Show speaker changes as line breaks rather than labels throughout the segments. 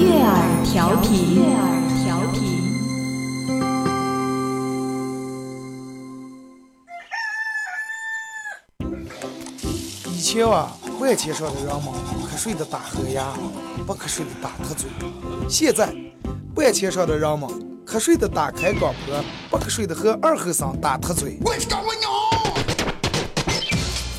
悦耳调频，悦耳调频。
以前啊，万千上的人们瞌睡的打呵牙，不瞌睡的打瞌嘴。现在，万千上的人们瞌睡的打开广播，不瞌睡的和二和尚打瞌嘴。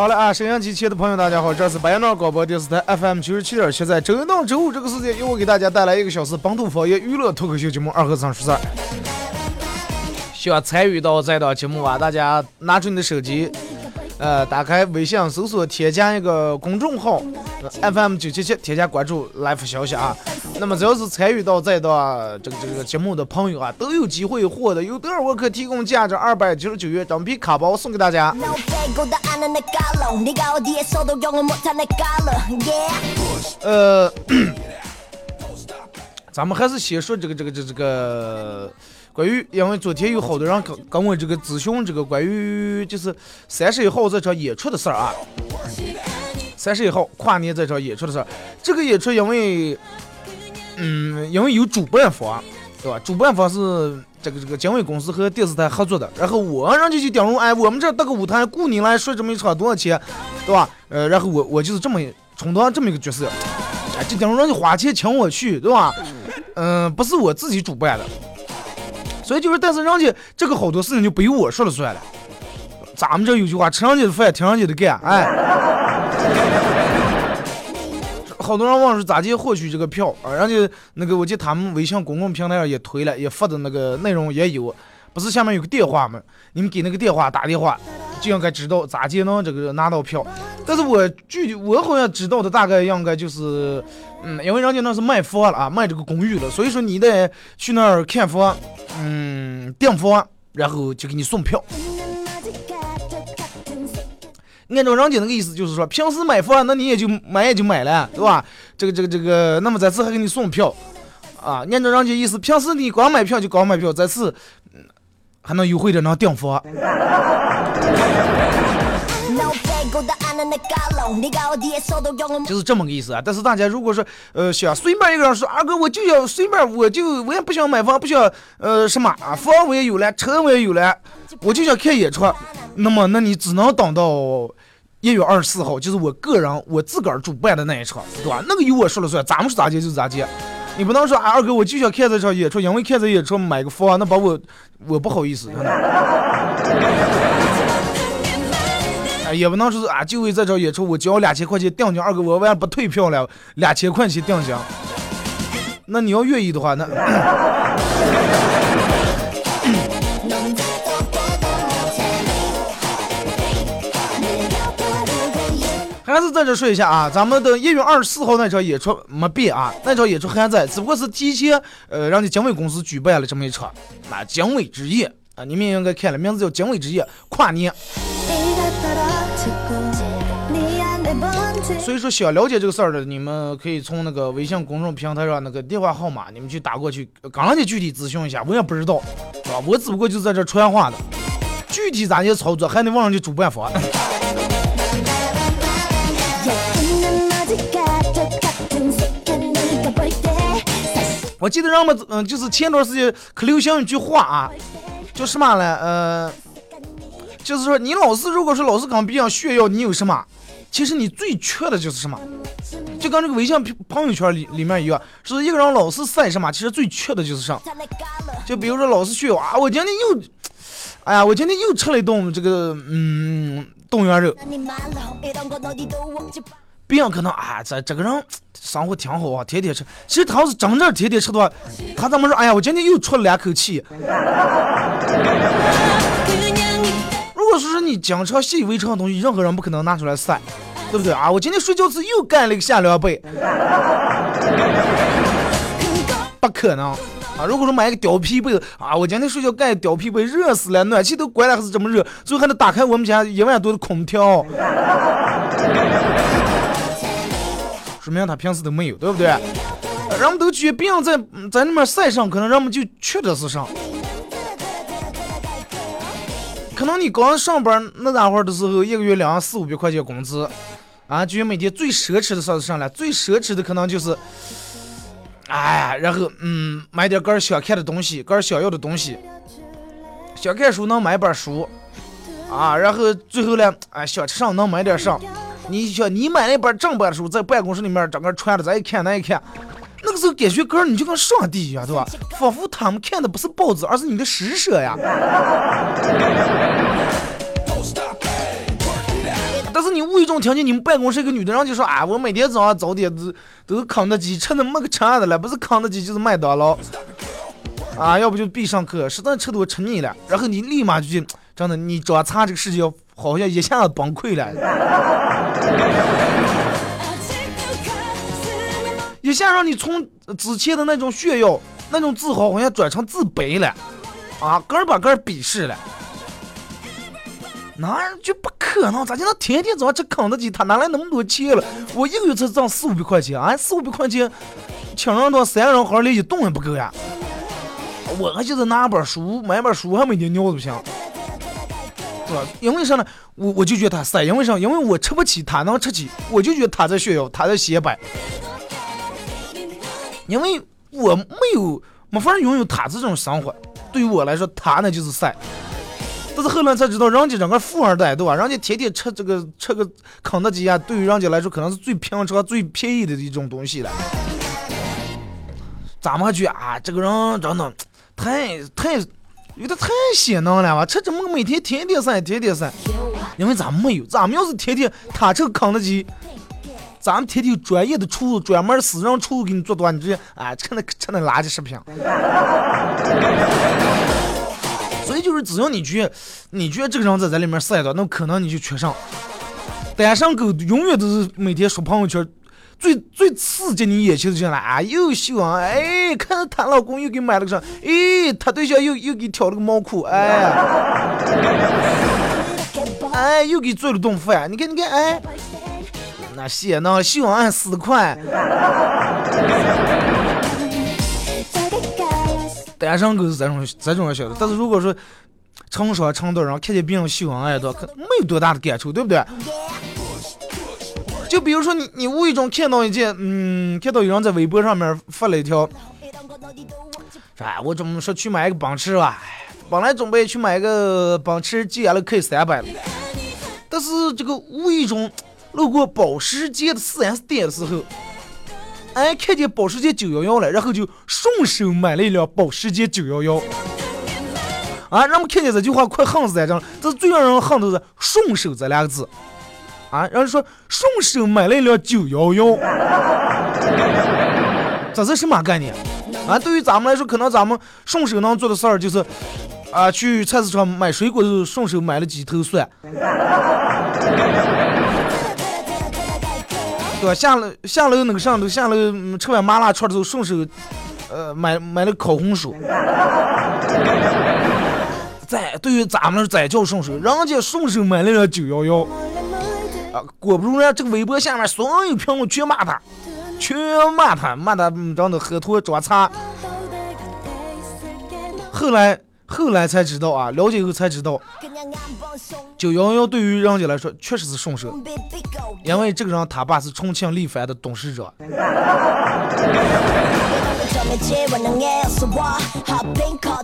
好了啊，沈阳机前的朋友，大家好，这是白杨广播电视台 FM 九十七点七，在周一到周五这个时间，由我给大家带来一个小时本土方言娱乐脱口秀节目《二和尚说事儿》。想参与到这档节目啊，大家拿出你的手机，呃打开微信搜索添加一个公众号 fm 九七七添加关注来发消息啊。那么只要是参与到这段这个这个节目的朋友啊都有机会获得有德尔沃克提供价值二百九十九元整批卡包送给大家。呃 咱们还是先说这个这个这个这个关于，因为昨天有好多人跟跟我这个咨询这个关于就是三十一号这场演出的事儿啊。三十一号跨年这场演出的事儿，这个演出因为，嗯，因为有主办方，对吧？主办方是这个这个经纬公司和电视台合作的，然后我人家就顶入，哎，我们这搭个舞台雇你来说这么一场多少钱，对吧？呃，然后我我就是这么充当这么一个角色。哎，这顶上人家花钱请我去，对吧？嗯、不是我自己主办的，所以就是，但是人家这个好多事情就不由我说了算了。咱们这有句话，吃人家的饭，听人家的干，哎。好多人问是咋地获取这个票啊？人家那个我记得他们微信公共平台上也推了，也发的那个内容也有，不是下面有个电话吗？你们给那个电话打电话，就应该知道咋地能这个拿到票。但是我具体我好像知道的大概应该就是，嗯，因为人家那是卖房了啊，卖这个公寓了，所以说你得去那儿看房，嗯，订房，然后就给你送票。按照人家那个意思，就是说平时买房，那你也就买也就买了，对吧？这个这个这个，那么这次还给你送票，啊，按照人家意思，平时你光买票就光买票，这次嗯还能优惠点，能订房。就是这么个意思啊。但是大家如果说呃想随便一个人说二哥我就要随便，我就我也不想买房，不想呃什么啊房我也有了，车我也有了，我就想看演出，那么那你只能等到。一月二十四号，就是我个人我自个儿主办的那一场，对吧？那个由我说了算，咱们是咋接就咋接，你不能说啊二哥我就想看这场演出，因为看这演出买个房，那把我我不好意思，真的。也不能说是啊，就为这场演出我交两千块钱定金，二哥我万不退票了，两千块钱定金。那你要愿意的话，那还是在这说一下啊，咱们的一月二十四号那场演出没变啊，那场演出还在，只不过是提前呃让你经纬公司举办了这么一场啊经纬之夜啊，你们也应该看了，名字叫经纬之夜跨年。所以说，想了解这个事儿的，你们可以从那个微信公众平台上那个电话号码，你们去打过去，刚人家具体咨询一下，我也不知道，是吧？我只不过就在这传话的，具体咋些操作还得问人家主办方。我记得让我们嗯，就是前段时间可流行一句话啊，叫什么了？呃，就是说你老是如果说老是跟别人炫耀你有什么，其实你最缺的就是什么？就跟这个微信朋友圈里里面一样，是一个人老是晒什么，其实最缺的就是啥。就比如说老是炫耀啊，我今天又，哎呀，我今天又吃了一顿这个嗯冻原肉。别人可能啊，这这个人生活挺好啊，天天吃。其实他要是真正天天吃的话，他怎么说？哎呀，我今天又出了两口气。如果说是你经常习以为常的东西，任何人不可能拿出来晒，对不对啊？我今天睡觉时又盖了一个夏凉被，不可能啊！如果说买一个貂皮被啊，我今天睡觉盖貂皮被，热死了，暖气都关了还是这么热，最后还得打开我们家一万多的空调。说明他平时都没有，对不对？人们都觉得别人在在那边晒上，可能人们就缺的是上。可能你刚上班那大会儿的时候，一个月两四五百块钱工资，啊，就每天最奢侈的啥子上了？最奢侈的可能就是，哎呀，然后嗯，买点个人想看的东西，个人想要的东西。想看书能买本儿书，啊，然后最后呢，哎，想吃上能买点上。你想，你买了一本正版书，在办公室里面整个穿着，咱一看，那一看，那个时候感觉哥你就跟上帝一样，对吧？仿佛他们看的不是报纸，而是你的施舍呀。但是你无意中听见你们办公室一个女的，然后就说啊，我每天早上早点都都是肯德基，吃的没个吃的了，不是肯德基就是麦当劳，啊，要不就必胜客，实在吃多吃腻了，然后你立马就去，真的，你找查这个世界。好像一下子崩溃了，一下让你从之前的那种炫耀、那种自豪，好像转成自卑了，啊，个人把个人鄙视了，那就不可能，咋就能天天早上吃肯德基？他哪来那么多钱了？我一个月才挣四五百块钱啊，四五百块钱，请人到三个人好连一顿也不够呀。我还就是拿本书，买本书还没点尿都不行。因为啥呢？我我就觉得他晒，因为啥？因为我吃不起，他能吃起，我就觉得他在炫耀，他在显摆。因为我没有没法拥有他这种生活，对于我来说，他那就是晒。但是后来才知道，人家整个富二代，对吧？人家天天吃这个吃个肯德基啊，对于人家来说，可能是最平常、最便宜的一种东西了。咱们还觉得啊，这个人真的太太。有点太显能了吧？吃这么每天天天晒，天天晒，因为咱们没有，咱们要是天天他吃肯德基，咱们天天有专业的厨，专门私人厨给你做多，你直接啊吃那吃那垃圾食品。所以就是只要你觉你觉得这个人在在里面晒的，那可能你就缺上。单身狗永远都是每天刷朋友圈。最最刺激你眼球的就是啊，又秀啊，哎，看到她老公又给买了个啥，哎，她对象又又给挑了个毛裤，哎，哎，又给做了顿饭，你看你看，哎，那谢那秀啊四块，单身狗是这种这种晓得，但是如果说成双成对，然后看见别人秀恩爱的，可没有多大的感触，对不对？就比如说你，你无意中看到一件，嗯，看到有人在微博上面发了一条，说哎，我怎么说去买一个奔驰吧，本来准备去买个奔驰 GL K 三百但是这个无意中路过保时捷的 4S 店的时候，哎，看见保时捷911了，然后就顺手买了一辆保时捷911。啊，人们看见这句话快恨死在这了，这最让人恨的是“顺手”这两个字。啊，然后说顺手买了一辆九幺幺，这是什么概念？啊，对于咱们来说，可能咱们顺手能做的事儿就是，啊，去菜市场买水果的时候顺手买了几头蒜，对吧？下楼下楼那个上头下楼吃完麻辣串的时候顺手，呃，买买了烤红薯。再对于咱们来说，再叫顺手，人家顺手买了辆九幺幺。啊，果不其然，这个微博下面所有评论全骂他，全骂他，骂他长得喝脱装叉。后来，后来才知道啊，了解以后才知道，九幺幺对于人家来说确实是顺手，因为这个人他爸是重庆力帆的董事长。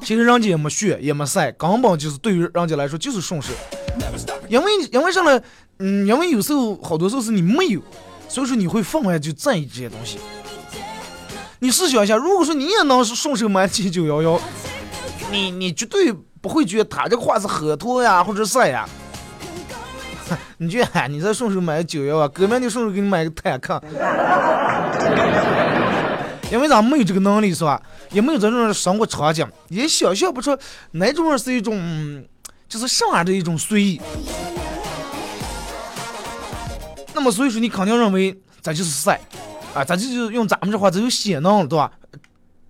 其实人家也没炫，也没晒，根本就是对于人家来说就是顺手，因为因为啥呢？嗯，因为有时候好多时候是你没有，所以说你会分外就在意这些东西。你试想一下，如果说你也能顺手买起九幺幺，你你绝对不会觉得他这个话是喝脱呀，或者啥呀。你觉得你再顺手买个九幺啊，哥们就顺手给你买个坦克。因为咱没有这个能力是吧？也没有这种生活场景，也想象不出哪种是一种，就是什么样的一种随意。那么所以说，你肯定认为咱就是晒，啊，咱就是用咱们这话，咱就显能了，对吧？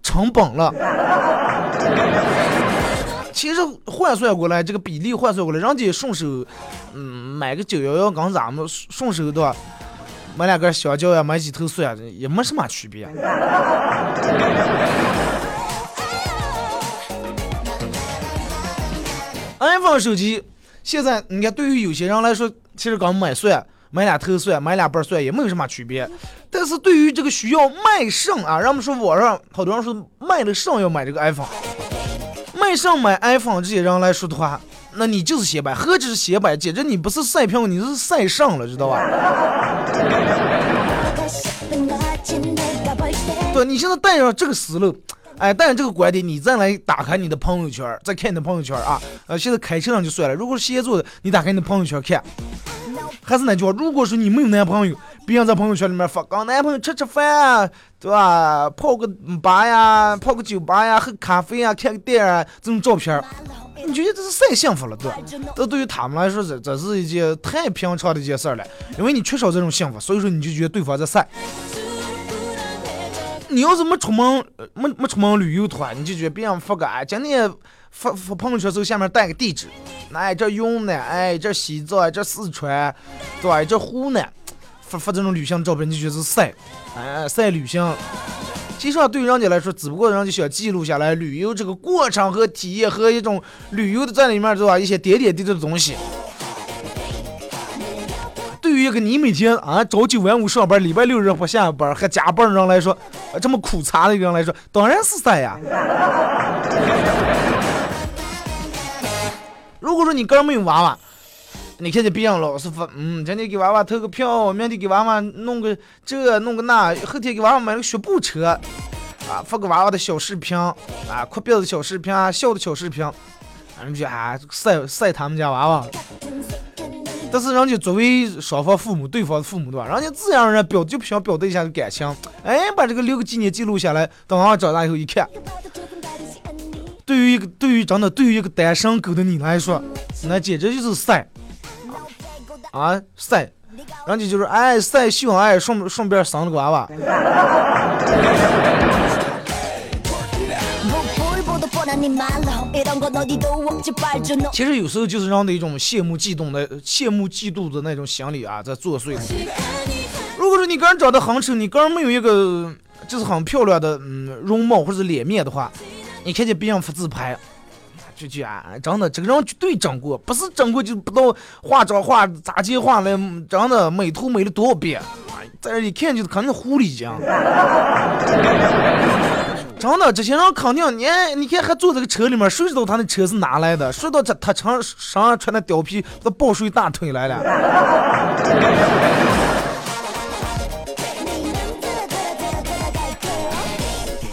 成本了。其实换算过来，这个比例换算过来，人家顺手，嗯，买个九幺幺跟咱们顺手的？买两根香蕉呀，买几头蒜也没什么区别。iPhone 手机现在你看，对于有些人来说，其实刚买蒜、买两头蒜、买两瓣蒜也没有什么区别。但是对于这个需要卖肾啊，人们说网上好多人说卖了肾要买这个 iPhone，卖肾买 iPhone 这些人来说的话。那你就是显摆，何止是显摆，简直你不是晒票，你是晒上了，知道吧？对，你现在带上这个思路，哎，带上这个观点，你再来打开你的朋友圈，再看你的朋友圈啊，呃，现在开车上就算了，如果是写作的，你打开你的朋友圈看，还是那句话，如果说你没有男朋友，别人在朋友圈里面发，跟男朋友吃吃饭，对吧？泡个吧呀，泡个酒吧呀，喝咖啡啊，看个电影啊，这种照片。你觉得这是太幸福了，对吧？这对于他们来说，这这是一件太平常的一件事儿了。因为你缺少这种幸福，所以说你就觉得对方在晒。你要是没出门，没没出门旅游的话，你就觉得别人发个哎，今天发发朋友圈时候下面带个地址，哎，这云南，哎，这西藏，这四川，对？这湖南，发发这种旅行照片，你就觉得是晒，哎，晒旅行。其实对于人家来说，只不过人家想记录下来旅游这个过程和体验和一种旅游的在里面，对吧？一些点点滴滴的东西。对于一个你每天啊朝九晚五上班，礼拜六日不下班还加班的人来说，这么苦差的一个人来说，当然是晒呀。如果说你哥没有娃娃，你看见别人老是发，嗯，今天给娃娃投个票，明天给娃娃弄个这弄个那，后天给娃娃买个学步车，啊，发个娃娃的小视频，啊，哭鼻子小视频啊，笑的小视频，人家啊晒晒他们家娃娃。但是人家作为双方父母，对方的父母对吧？人家自然而然表就不想表达一下感情，哎，把这个留个纪念记录下来，等娃娃长大以后一看，对于一个对于真的对于一个单身狗的你来说，那简直就是晒。啊晒，人家就是哎晒秀恩爱，顺顺便生了个娃娃。其实有时候就是让的一种羡慕嫉妒的羡慕嫉妒的那种心理啊在作祟。如果说你个人长得很丑，你个人没有一个就是很漂亮的嗯容貌或者脸面的话，你看见别人发自拍。就就啊，真的，这个人绝对整过，不是整过就不知道化妆化咋接化了，真的美图美了多少遍，在这一看就是肯定狐狸精。真的，这些人肯定，你你看还坐这个车里面，谁知道他那车是哪来的？谁知道他他穿身上穿的貂皮都抱睡大腿来了？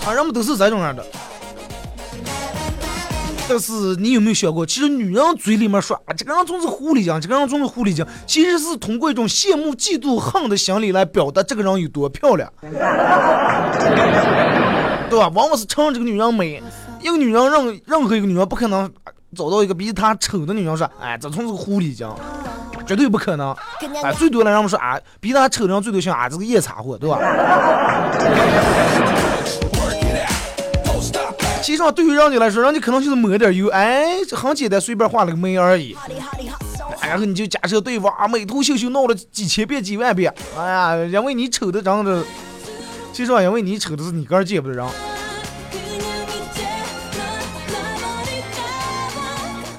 啊，人们都是这种样的。但是你有没有想过，其实女人嘴里面说啊，这个人总是狐狸精，这个人总是狐狸精，其实是通过一种羡慕、嫉妒、恨的心理来表达这个人有多漂亮，对吧？往往是称这个女人美。一个女人任任何一个女人不可能找到一个比她丑的女人说，哎，这从是个狐狸精，绝对不可能。哎，最多的人们说啊，比她丑的人最多像啊，这个夜叉货，对吧？其实上，对于人家来说，人家可能就是抹点油，哎，很简单，随便画了个眉而已。然后你就假设对方啊，美图秀秀闹了几千遍、几万遍，哎呀，因为你丑的，长的，其实上，因为你丑的是你个人见不得人。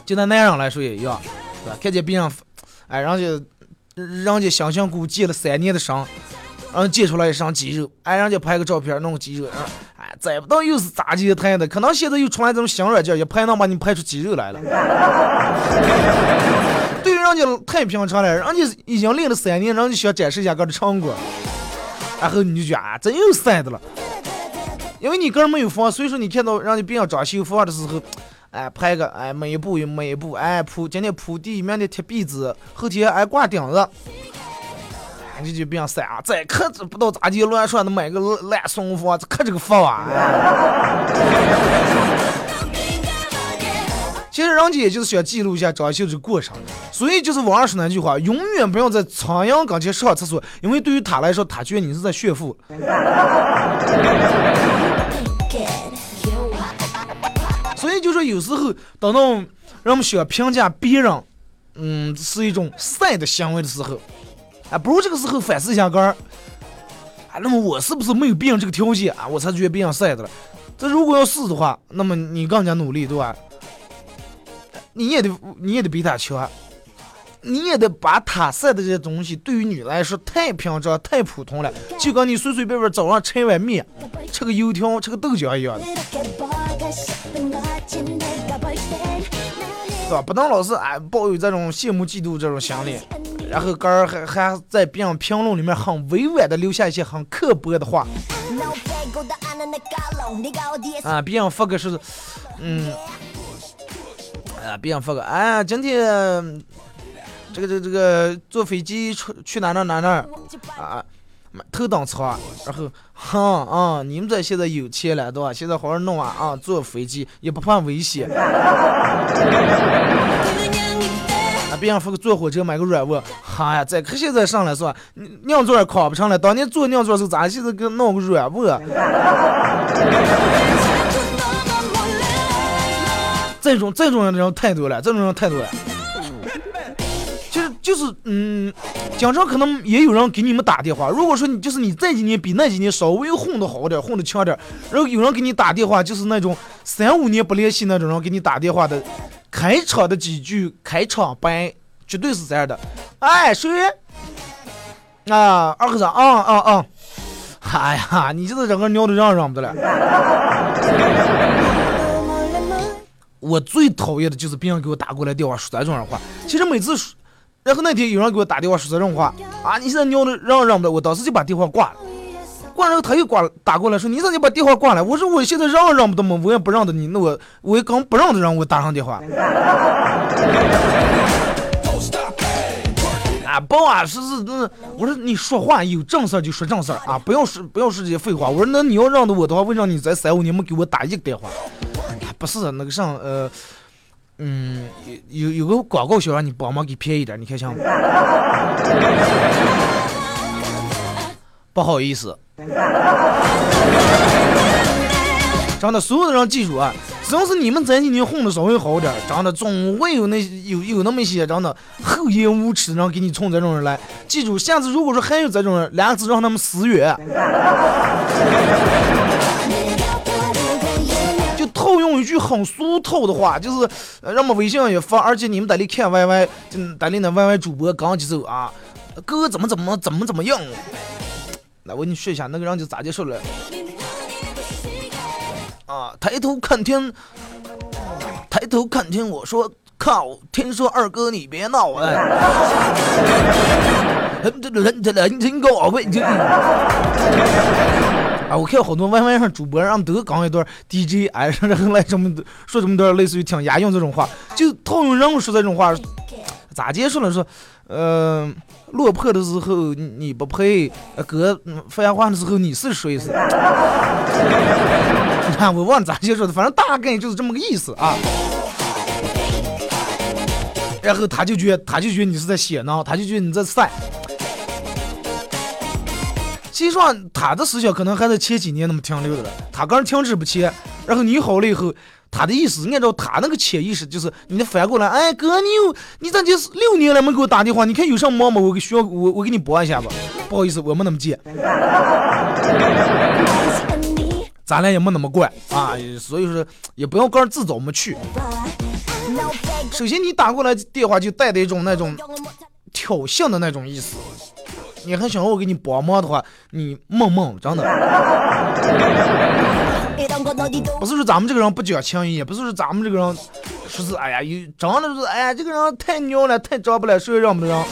就拿男人来说也一样，对吧？看见别人，哎，人家，人家辛辛苦苦健了三年的身，然后健出来一身肌肉，哎，人家拍个照片弄个肌肉，哎，再不到又是杂技台的，可能现在又出来这种新软件，一拍能把你拍出肌肉来了。对于人家太平常了，人家已经练了三年，人家想展示一下个的成果，然后你就觉得啊，真有塞的了。因为你个人没有房，所以说你看到人家别人装修房的时候，哎，拍个哎每一步每一步，哎铺今天铺地明天贴壁纸，后天哎挂顶子，你就别样塞啊，再可不知道咋地乱说的买个烂松房，可这个房啊！其实人家也就是想记录一下装修这个过程，所以就是网上说那句话，永远不要在苍蝇跟前上厕所，因为对于他来说，他觉得你是在炫富。所以就说有时候等到让我们想评价别人，嗯，是一种晒的行为的时候，啊，不如这个时候反思一下杆儿，啊，那么我是不是没有别人这个条件啊，我才觉得别人晒的了？这如果要是的话，那么你更加努力，对吧？你也得你也得比他强，你也得把他晒的这些东西，对于你来说太平常、太普通了，就跟你随随便便早上吃一碗面、吃个油条、吃个豆浆一样的。是吧？不能老是哎抱有这种羡慕嫉妒这种心理，然后哥儿还还在别人评论里面很委婉的留下一些很刻薄的话。啊，别人发个是，嗯，啊，别人发个，哎，今天这个这个这个坐飞机出去哪哪哪哪啊。头等舱，然后哼啊，你们这现在有钱了对吧？现在好好弄啊啊，坐飞机也不怕危险。啊，别人说个坐火车买个软卧，哈呀，这可现在上来是吧？尿座儿考不上了，当年坐尿座儿是咋？现在给弄个软卧，这种这种人太多了，这种人太多了。其实就是嗯，经常可能也有人给你们打电话。如果说你就是你这几年比那几年稍微混得好点，混得强点，然后有人给你打电话，就是那种三五年不联系那种人给你打电话的，开场的几句开场白绝对是这样的。哎，谁？啊，二和尚，啊啊啊！哎呀，你这个整个尿的让让不得了。我最讨厌的就是别人给我打过来电话说这种话。其实每次说，然后那天有人给我打电话说这种话啊，你现在尿的让让不得，我当时就把电话挂了。挂了后他又挂了打过来说你咋就把电话挂了？我说我现在让让不得嘛？我也不让得你，那我我也刚不让的让我打上电话。啊，不啊，是是那，我说你说话有正事就说正事啊，不要说不要说这些废话。我说那你要让着我的话，为啥你在三五年没给我打一个电话？啊、不是那个上呃，嗯，有有有个广告想让你帮忙给便宜点，你看像吗？不好意思，真的，所有的人记住啊，只要是你们这几年混的稍微好点儿，真的总会有那有有那么一些真的厚颜无耻的人给你冲这种人来。记住，下次如果说还有这种人，两个字让他们死远。就套用一句很俗套的话，就是让我们微信上也发，而且你们得里看 YY，就得里那 YY 主播刚几走啊，哥怎么怎么怎么怎么样。来，我给你说一下，那个人就咋接受了。啊，抬头看天，抬头看天，我说靠，天说二哥你别闹哎，人 这人这人真高呗，这。啊，我看好多 YY 上主播，让都刚一段 DJ，哎，然后来这么说这么多类似于挺押韵这种话，就套用人物说这种话，咋结束了？说，呃，落魄的时候你不配，呃哥发话的时候你是谁是？你看我忘了咋结束的，反正大概就是这么个意思啊。然后他就觉，他就觉得你是在写呢，他就觉得你在晒。实际上，他的思想可能还在前几年那么停留的了，他刚停止不前。然后你好了以后，他的意思按照他那个潜意识，就是你得反过来，哎哥，你有你咋就六年了没给我打电话？你看有啥忙吗？我给需要我我给你拨一下吧。不好意思，我没那么贱，咱俩也没那么怪啊，所以说也不要刚自找没趣。首先你打过来电话就带着一种那种挑衅的那种意思。你还想让我给你帮忙的话，你梦梦真的。不是说咱们这个人不讲情义，也不是说咱们这个人说是哎呀，有真的是哎呀，这个人太牛了，太招不了，谁让不让？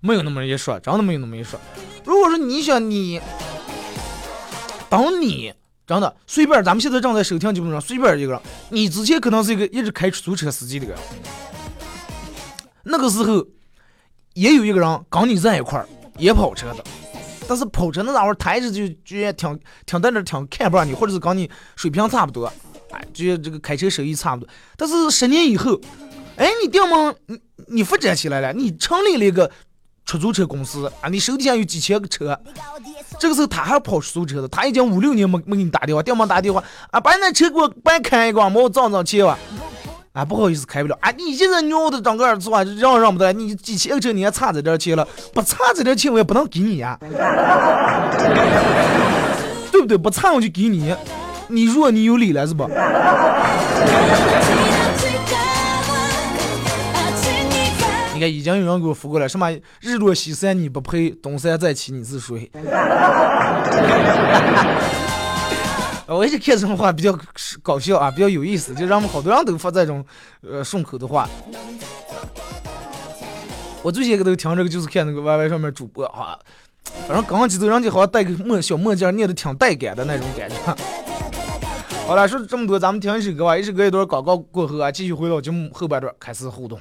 没有那么一说，真的没有那么一说。如果说你想你，等你真的随便，咱们现在正在收听节目上随便一个人，你之前可能是一个一直开出租车司机的人，那个时候也有一个人跟你在一块儿，也跑车的，但是跑车那家伙他一直就觉得挺挺在那挺看不上你，或者是跟你水平差不多，哎，觉得这个开车手艺差不多。但是十年以后，哎，你爹妈你你发展起来了，你成立了一个出租车公司啊，你手底下有几千个车，这个时候他还跑出租车的，他已经五六年没没给你打电话，爹妈打电话啊，把你那车给我帮开一个，帮我挣挣钱吧。啊，不好意思，开不了。啊，你现在牛的整个儿是吧？让让不得，你几千个车你还差这点钱了，不差这点钱我也不能给你呀，对不对？不差我就给你，你弱你有理了是吧？你看，已经有人给我扶过来，什么日落西山你不配，东山再起你是谁？我一直看这种话比较搞笑啊，比较有意思，就让我们好多人都发这种呃顺口的话。我最先个都听这个，就是看那个 YY 上面主播啊，反正刚刚几头人家好像戴个墨小墨镜，念的挺带感的那种感觉。好了，说这么多，咱们听一首歌吧，一首歌一段广告过后啊，继续回到节目后半段开始互动。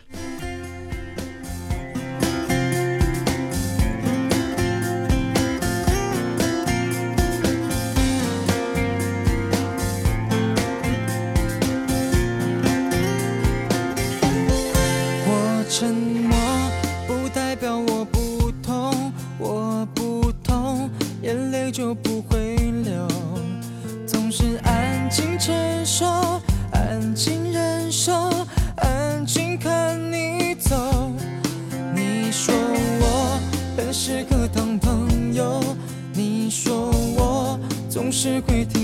是归天。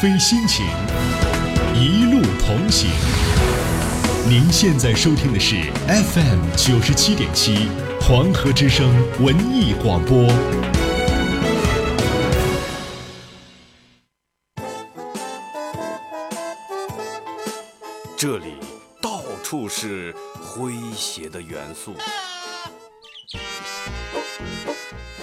飞
心情，一路同行。您现在收听的是 FM 九十七点七黄河之声文艺广播。
这里到处是诙谐的元素，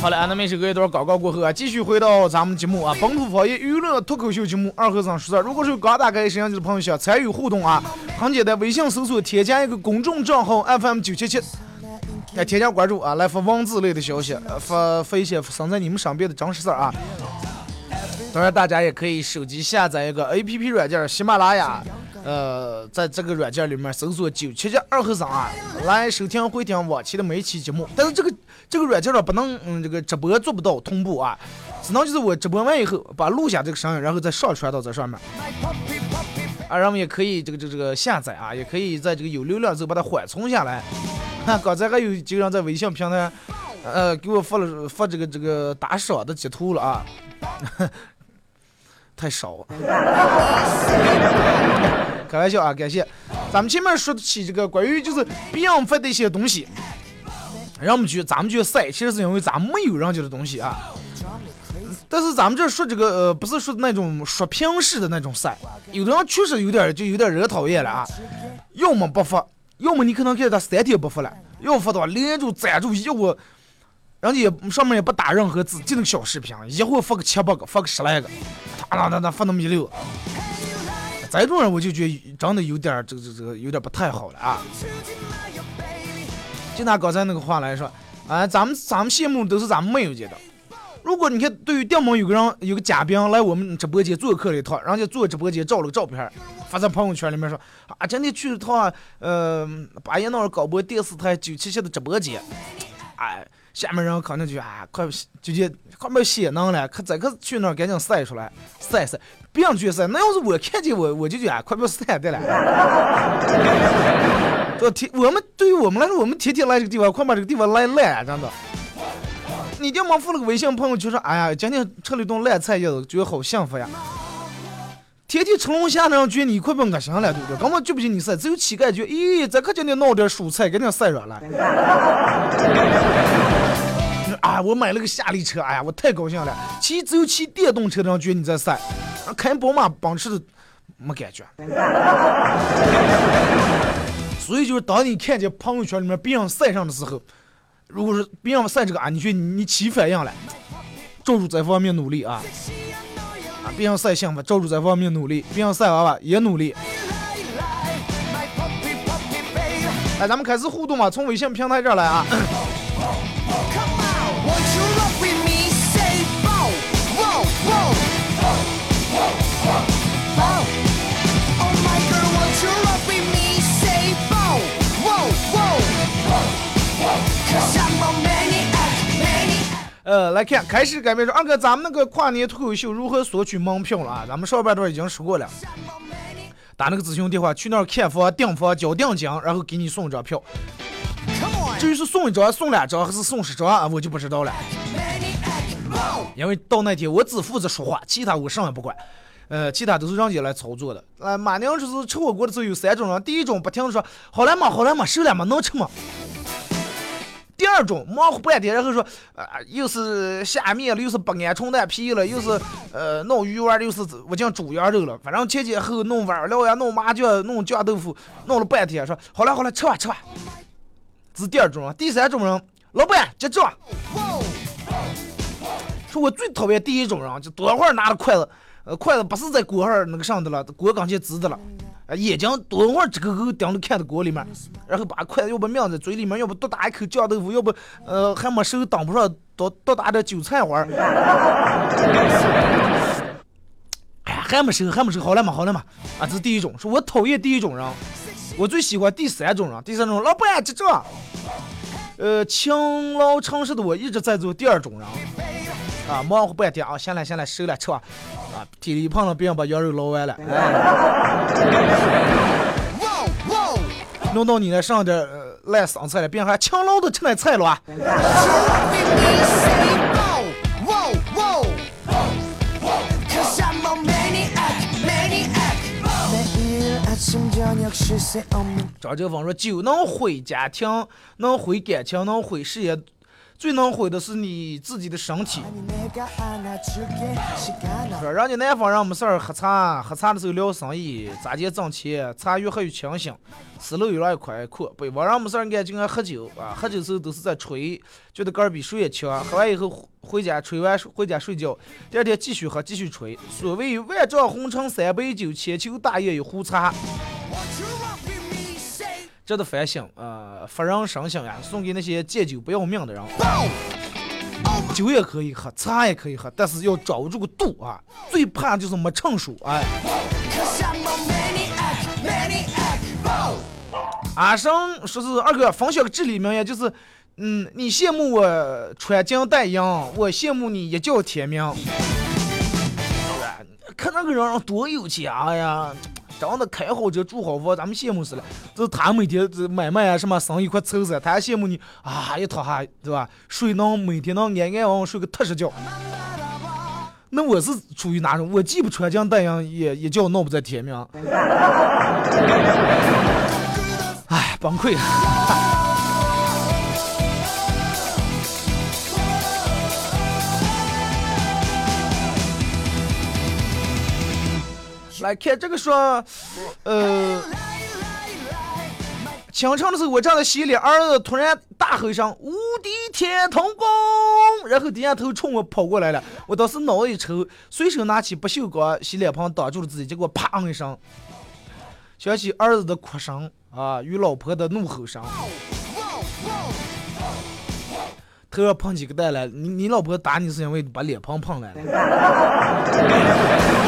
好了，那么这个一段广告过后啊，继续回到咱们节目啊，本土方言娱乐脱口秀节目二和尚说事。如果是刚打开摄像机的朋友想参与互动啊，很简单，微信搜索添加一个公众账号 FM 九七七，来添加关注啊，来发文字类的消息，发发一些生在你们身边的真实事儿啊。当然，大家也可以手机下载一个 APP 软件喜马拉雅，呃，在这个软件里面搜索九七七二和尚啊，来收听回听往期的每一期节目。但是这个这个软件上不能，嗯，这个直播做不到同步啊，只能就是我直播完以后把录下这个声音，然后再上传到这上面。啊，然后也可以这个这个这个下载啊，也可以在这个有流量之后把它缓存下来。刚才还有几个人在微信平台，呃，给我发了发这个这个打赏的截图了啊。太少了，开玩笑啊！感谢，咱们前面说起这个关于就是别人发的一些东西，让我们觉咱们觉得晒，其实是因为咱们没有人家的东西啊。但是咱们这说这个呃，不是说那种刷屏式的那种晒，有的人确实有点就有点惹讨厌了啊。要么不发，要么你可能看他三天不发了，要发的话连着攒住一会人家也上面也不打任何字，就那个小视频，一会儿发个七八个，发个十来个，哒哒哒哒发那么一溜。这种人我就觉得真的有点儿这个这个这个有点不太好了啊。就拿刚才那个话来说，啊，咱们咱们羡慕都是咱们没有见的。如果你看对于电门有个人有个嘉宾来我们直播间做客了一趟，人家做直播间照了个照片，发在朋友圈里面说啊，今天去了趟呃巴彦淖尔广播电视台九七七的直播间，哎。下面人肯定就啊，快就就快没血能了，可再可去那儿赶紧晒出来，晒晒，别人去晒。那要是我看见我，我就觉得，快被晒的了。这，天，我们对于我们来说，我们天天来这个地方，快把这个地方来烂，真的。你爹妈发了个微信朋友圈说，哎呀，今天吃了一顿烂菜，也觉得好幸福呀。天天吃龙虾那样觉得你快被恶心了，对不对？根本就不信你晒，只有乞丐觉得，咦，咱可今天弄点蔬菜，赶紧晒软了。啊！我买了个夏利车，哎呀，我太高兴了。骑只有骑电动车的人觉得你在晒，开宝马、奔驰的没感觉。所以就是当你看见朋友圈里面别人晒上的时候，如果是别人晒这个啊，你觉得你起反应了，照住这方面努力啊。啊，别人晒幸福，照住这方面努力；别人晒娃娃也努力。来，咱们开始互动吧，从微信平台这儿来啊。呃，来看，开始改变说，二哥，咱们那个跨年脱口秀如何索取门票了啊？咱们上半段已经说过了，打那个咨询电话，去那儿看房、订房、交定金，然后给你送一张票。至于是送一张、送两张还是送十张啊，我就不知道了。因为到那天我只负责说话，其他我啥也不管。呃，其他都是人家来操作的。呃，马娘就是吃火锅的时候有三种人，第一种不停的说好了嘛，好了嘛，瘦了嘛，能吃吗？第二种忙活半天，然后说，啊、呃，又是下面了，又是不鹌鹑蛋皮了，又是呃弄鱼丸，又是我讲猪羊肉了，反正前前后弄碗料呀，弄麻酱，弄酱豆腐，弄了半天，说好了好了，吃吧吃吧。是第二种人，第三种人，老板结账。说我最讨厌第一种人，就多会儿拿着筷子，呃，筷子不是在锅上那个上的了，锅刚前支的了，啊，眼睛多会儿直勾勾盯着看着锅里面，然后把筷子要不抿在嘴里面，要不多打一口酱豆腐，要不呃还没手挡不上多多打点韭菜花。哎呀，还没收，还没收，好了嘛，好了嘛，啊，这是第一种，说我讨厌第一种人，我最喜欢第三种人，第三种，老板记住，呃，勤劳诚实的我一直在做第二种人，啊，忙活半天啊，行了行了，收了吃吧，啊，体力胖了，别把羊肉捞完了，弄。到你那上点烂生菜了，别还勤劳的吃那菜了啊！张九峰说：“酒能毁家庭，能毁感情，能毁事业，最能毁的是你自己的身体。”说人家南方人没事儿喝茶，喝茶的时候聊生意，咋地挣钱，茶越喝越清醒，思路越来越宽阔。北方人没事儿干就爱喝酒啊，喝酒时候都是在吹，觉得个儿比谁也强。喝完以后回家吹完回家睡觉，第二天继续喝继续吹。所谓万丈红尘三杯酒，千秋大业一壶茶。值得反省，呃，发人深省呀，送给那些戒酒不要命的人。酒也可以喝，茶也可以喝，但是要掌握住个度啊！最怕就是没成熟，哎。阿生说是二哥分享个至理名言，就是，嗯，你羡慕我穿金戴银，我羡慕你一觉天明。看那个人多有钱呀！真的开好车住好房，咱们羡慕死了。这他每天这买卖啊什么生意快凑死，他还羡慕你啊一躺下对吧？睡能每天能安安稳稳睡个踏实觉。那我是处于哪种？我既不穿金戴银，也也叫闹不在天明。哎，崩溃。看这个说，呃，清晨的时候我正在洗脸，儿子突然大吼一声“无敌天通功”，然后低下头冲我跑过来了。我当时脑子一抽，随手拿起不锈钢洗脸盆挡住了自己，结果啪一声，想起儿子的哭声啊与老婆的怒吼声，头上碰几个蛋了。你你老婆打你是因为把脸盆碰来了。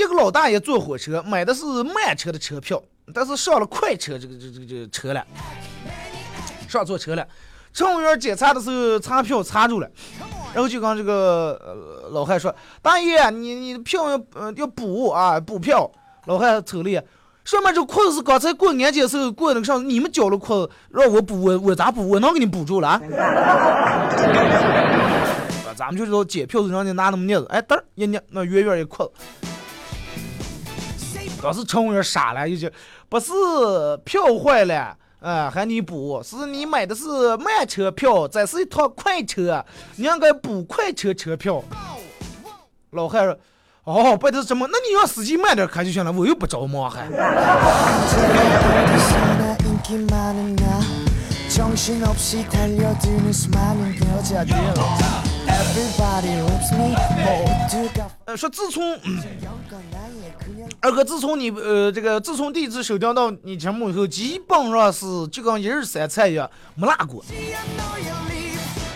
一个老大爷坐火车，买的是慢车的车票，但是上了快车这个这个这这车了，上错车了。乘务员检查的时候查票查住了，然后就跟这个老汉说：“大爷，你你的票要呃要补啊补票。”老汉瞅了眼，上面这裤子是刚才过安检时候过那个上，你们交了裤子让我补，我我咋补？我能给你补住了啊？咱们就知道检票是让你拿那么镊子，哎，嘚一捏，那远远一裤子。当时乘务员傻了，一句不是票坏了，啊，喊你补，是你买的是慢车票，这是一趟快车，你应该补快车车票。老汉说，哦，不是这么，那你让司机慢点开就行了，我又不着忙还。呃，说自从二哥，自从你呃这个自从第一次收听到你节目以后，基本上是就跟一日三餐一样，没落过，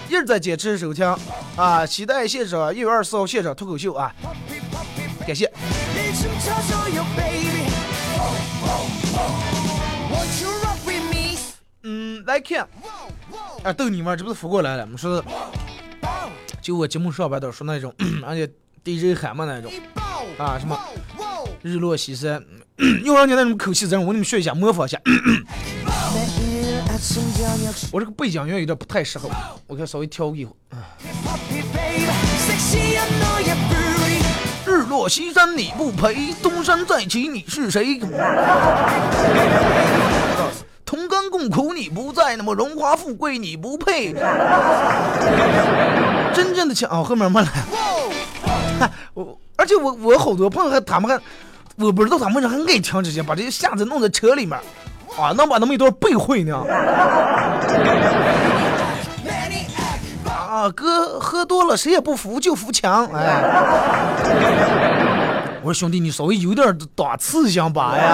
一直在坚持收听啊！期待现场一月二十四号现场脱口秀啊！感谢。嗯，来看，啊，逗你玩，这不是扶过来了？我们说，就我节目上班都说那种，而且 DJ 喊嘛那种，啊，什么日落西山，用人家那种口气，咱我给你们学一下，模仿一下。我这个背景音乐有点不太适合，我给它稍微调一会儿。日落西山你不陪，东山再起你是谁？同甘共苦你不在，那么荣华富贵你不配。真正的强哦，后面没了。我而且我我好多朋友还他们还，我不知道他们还爱听这些，把这些下子弄在车里面，啊，能把那么一段背会呢。啊，哥喝多了谁也不服，就服强。哎，我说兄弟，你稍微有点档次行吧呀？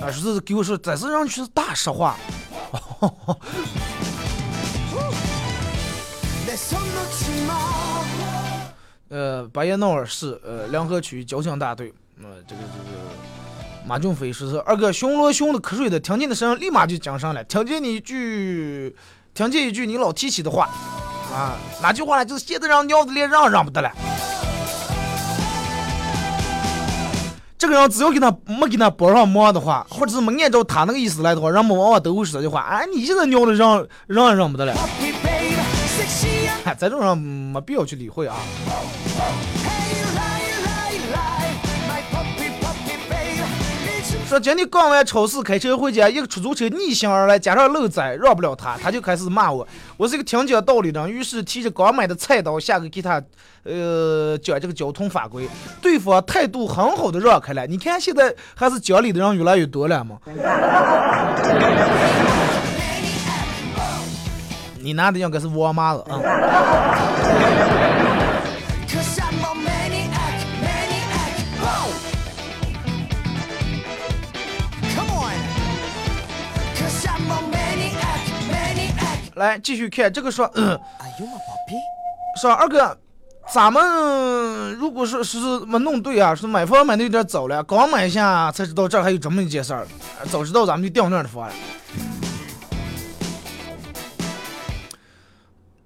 啊，是给我说，这是让去大实话。呃，巴彦淖尔市呃梁河区交警大队，呃，这个这个马俊飞说是二哥巡逻巡的瞌睡的，听见的声音立马就精神了，听见你一句，听见一句你老提起的话，啊，哪句话呢？就是现在让尿子连让让不得了。这个人只要给他没给他帮上忙的话，或者是没按照他那个意思来的话，人们往往都会说这句话：哎，你现在尿的让让也让不得了。嗨，这种人没必要去理会啊。说今天刚完超市开车回家，一个出租车逆行而来，加上路窄，让不了他，他就开始骂我。我是一个听讲道理的人，于是提着刚买的菜刀下去给他，呃，讲这个交通法规。对方态度很好的让开了。你看现在还是讲理的人越来越多了嘛。你拿的应该是沃尔玛的啊。来继续看这个说，嗯，说二哥，咱们如果说是没弄对啊，是买房买的有点早了，刚买下才知道这还有这么一件事儿，早知道咱们就掉那儿的房了。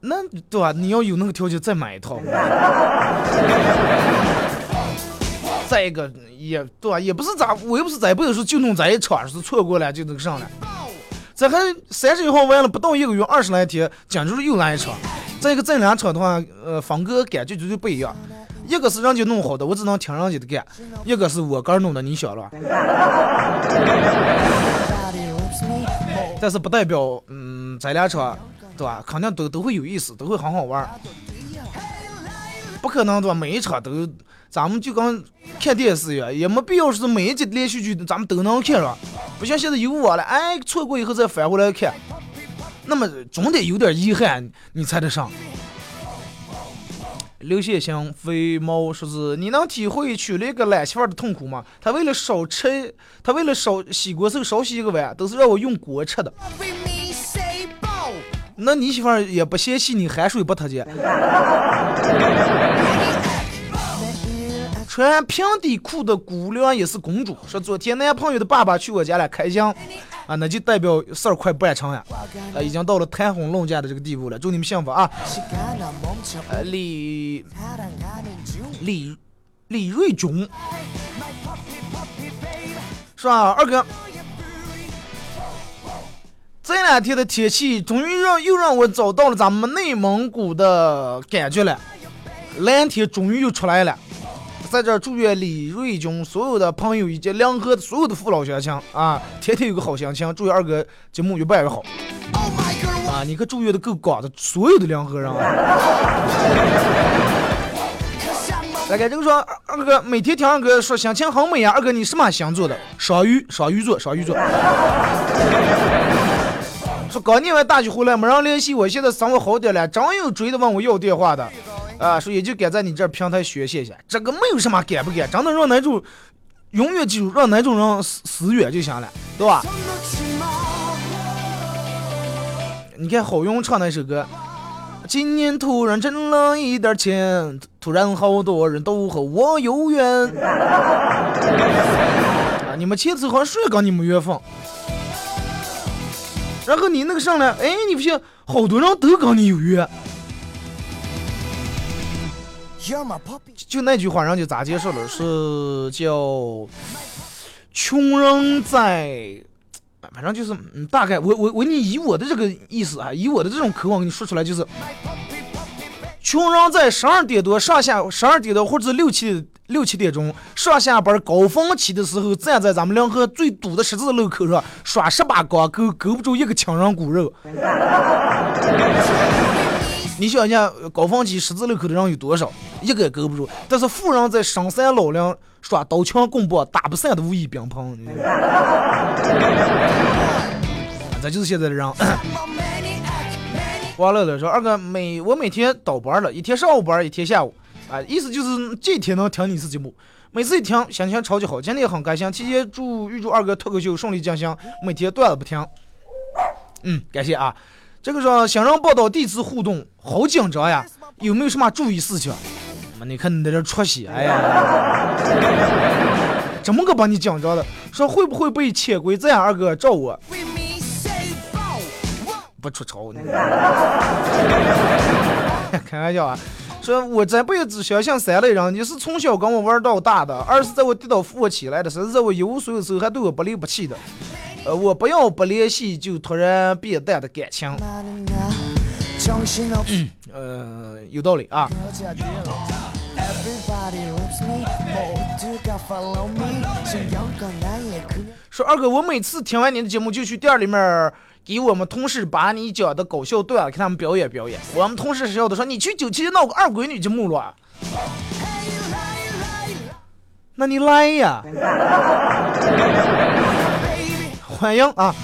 那对吧？你要有那个条件再买一套。再一个也对吧？也不是咋，我又不是这辈子说就弄咱一场，是错过了就那个上了。这还三十一号完了不到一个月，二十来天，讲就是又来一场。再一个这两场的话，呃，风格感觉绝对不一样。一个是人家弄好的，我只能听人家的干；一个是我个人弄的，你晓得吧？但是不代表，嗯，咱俩场。对吧？肯定都都会有意思，都会很好玩不可能对吧？每一场都，咱们就跟看电视一样，也没必要是每一集连续剧咱们都能看了。不像现在有我了，哎，错过以后再返回来看，那么总得有点遗憾，你才得上。刘先生飞猫说是，你能体会娶了一个懒媳妇的痛苦吗？他为了少吃，他为了少洗锅时候少洗一个碗，都是让我用锅吃的。那你媳妇儿也不嫌弃你汗水不脱节。穿平底裤的姑娘也是公主。说昨天男朋友的爸爸去我家来开箱，啊，那就代表事儿快办成呀，啊，已经到了谈婚论嫁的这个地步了。祝你们幸福啊！呃，李李李瑞军，是吧，二哥？这两天的天气终于让又让我找到了咱们内蒙古的感觉了，蓝天终于又出来了。在这祝愿李瑞军所有的朋友以及两河的所有的父老乡亲啊，天天有个好心情。祝愿二哥节目越办越好。啊，你可祝愿的够广的，所有的两河人啊。来看这个说二哥每天听二哥说心情很美呀，二哥你什么星座的？双鱼，双鱼座，双鱼座。说刚念完大学回来没人联系我，现在生活好点了，真有追的问我要电话的，啊，说也就敢在你这平台学习一下，这个没有什么敢不敢，真的让男主永远记住，让男主人死死远就行了，对吧？你看郝云唱那首歌，今年突然挣了一点钱，突然好多人都和我有缘，啊，你们前次好像谁跟你们缘分？然后你那个上来，哎，你不信，好多人都跟你有约。就那句话，然后就咋介绍的？是叫穷人在，反正就是，嗯，大概我我我你以我的这个意思啊，以我的这种渴望给你说出来，就是穷人在十二点多上下，十二点多或者六七。六七点钟上下班高峰期的时候，站在咱们两河最堵的十字路口上耍十八缸，勾勾不住一个亲人骨肉。你想想，高峰期十字路口的人有多少？一个也勾不住。但是富人在深山老林耍刀枪棍棒打不散的武艺兵乓。这就是现在的人。完了了说二哥每我每天倒班了，一天上午班，一天下午，啊，意思就是这天能听你一次节目，每次一听心情超级好，今天很开心，提前祝预祝二哥脱口秀顺利进行，每天断了不停。嗯，感谢啊。这个说新人报道第一次互动，好紧张呀，有没有什么注意事项？妈，你看你在这出息，哎呀，怎么个把你紧张的？说会不会被潜规则呀？二哥照我。不出丑，开玩笑啊！说我这辈子相信三类人：你是从小跟我玩到大的；二是在我跌倒扶我起来的；三是在我一无所有时候还对我不离不弃的。呃，我不要不联系就突然变淡的感情。呃，有道理啊。说二哥，我每次听完你的节目就去店里面。给我们同事把你讲的搞笑段给他们表演表演。我们同事笑的说：“你去九七闹个二闺女就目了。”那你来呀！欢迎啊！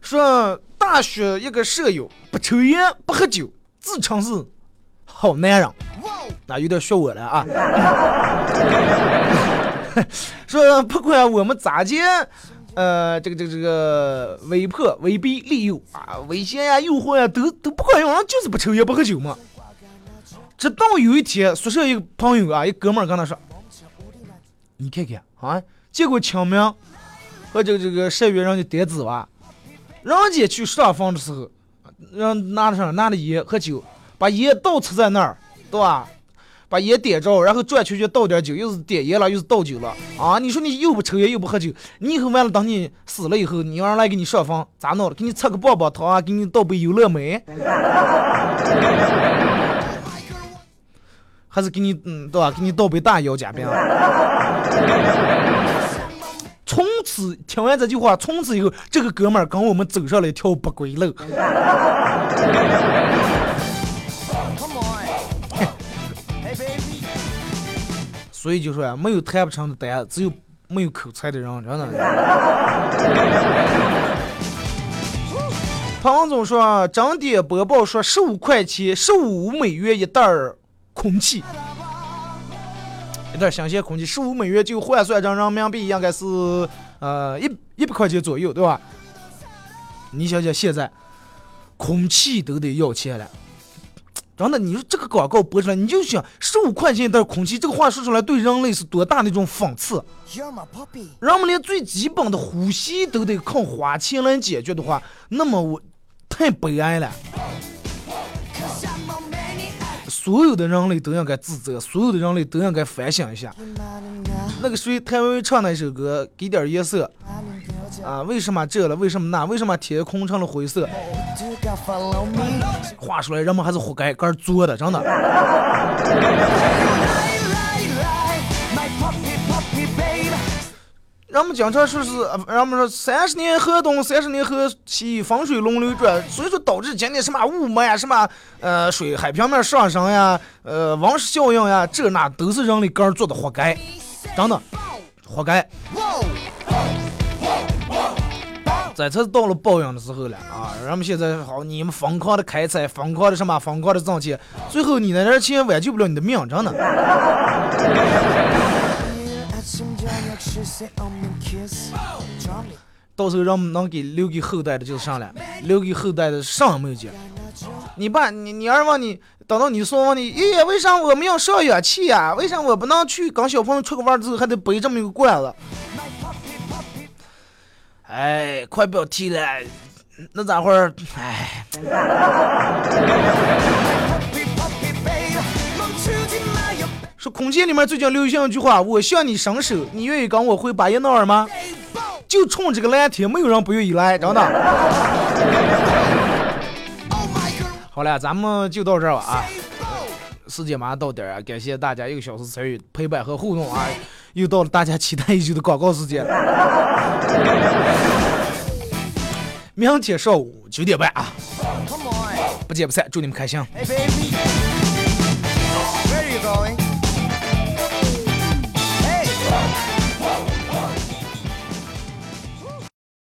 说大学一个舍友不抽烟不喝酒，自称是好男人，那有点学我了啊。说不管我们咋接，呃，这个这个这个威迫、威逼、利诱啊，威胁呀、诱惑呀，都都不管用，就是不抽烟不喝酒嘛。直到有一天，宿舍一个朋友啊，一哥们儿跟他说：“你看看啊，结果清明和这个这个十月人家点子吧，人家去上房的时候，让拿着上拿着烟和酒，把烟倒插在那儿，对吧？”把烟点着，然后转圈圈倒点酒，又是点烟了，又是倒酒了啊！你说你又不抽烟又不喝酒，你以后完了，等你死了以后，你让人来给你上坟，咋弄的？给你吃个棒棒糖啊，给你倒杯优乐美，还是给你嗯，对吧？给你倒杯大腰夹饼。从此听完这句话，从此以后，这个哥们儿跟我们走上了一条不归路。所以就说呀，没有谈不成的单，只有没有口才的人，真的。唐王总说，整点播报说十五块钱，十五美元一袋儿空气，一袋新鲜空气，十五美元就换算成人民币应该是呃一一百块钱左右，对吧？你想想现在，空气都得要钱了。真的，你说这个广告播出来，你就想十五块钱一袋空气，这个话说出来对人类是多大的一种讽刺。人们连最基本的呼吸都得靠花钱来解决的话，那么我太悲哀了。所有的人类都应该自责，所有的人类都应该反省一下。那个谁，谭维维唱那首歌，给点颜色。啊，为什么这了？为什么那？为什么天空成了灰色？话出来，人们还是活该，该作的，真的。人们经常说是，人们说三十年河东，三十年河西，风水轮流转，所以说导致今天什么雾霾呀，什么呃水海平面上升呀，呃温室效应呀，这那都是人类个人做的，活该，真的，活该。这才是到了报应的时候了啊！人们现在好，你们疯狂的开采，疯狂的什么，疯狂的挣钱，最后你那点钱挽救不了你的命，真的。到时候让能给留给后代的就是上来，留给后代的上没有劲。你爸，你你儿问你，等到你说问你，爷爷为啥我们要烧氧气呀？为啥我不能去跟小朋友出个弯之后还得背这么一个罐子？哎，快不要提了，那咋会儿？哎。说空间里面最近流行一句话：“我向你伸手，你愿意跟我回巴彦淖尔吗？”就冲这个蓝天，没有人不愿意来，真的。好了，咱们就到这儿吧啊！时间马上到点儿啊，感谢大家一个小时参与陪伴和互动啊！又到了大家期待已久的广告时间明天上午九点半啊，不见不散，祝你们开心。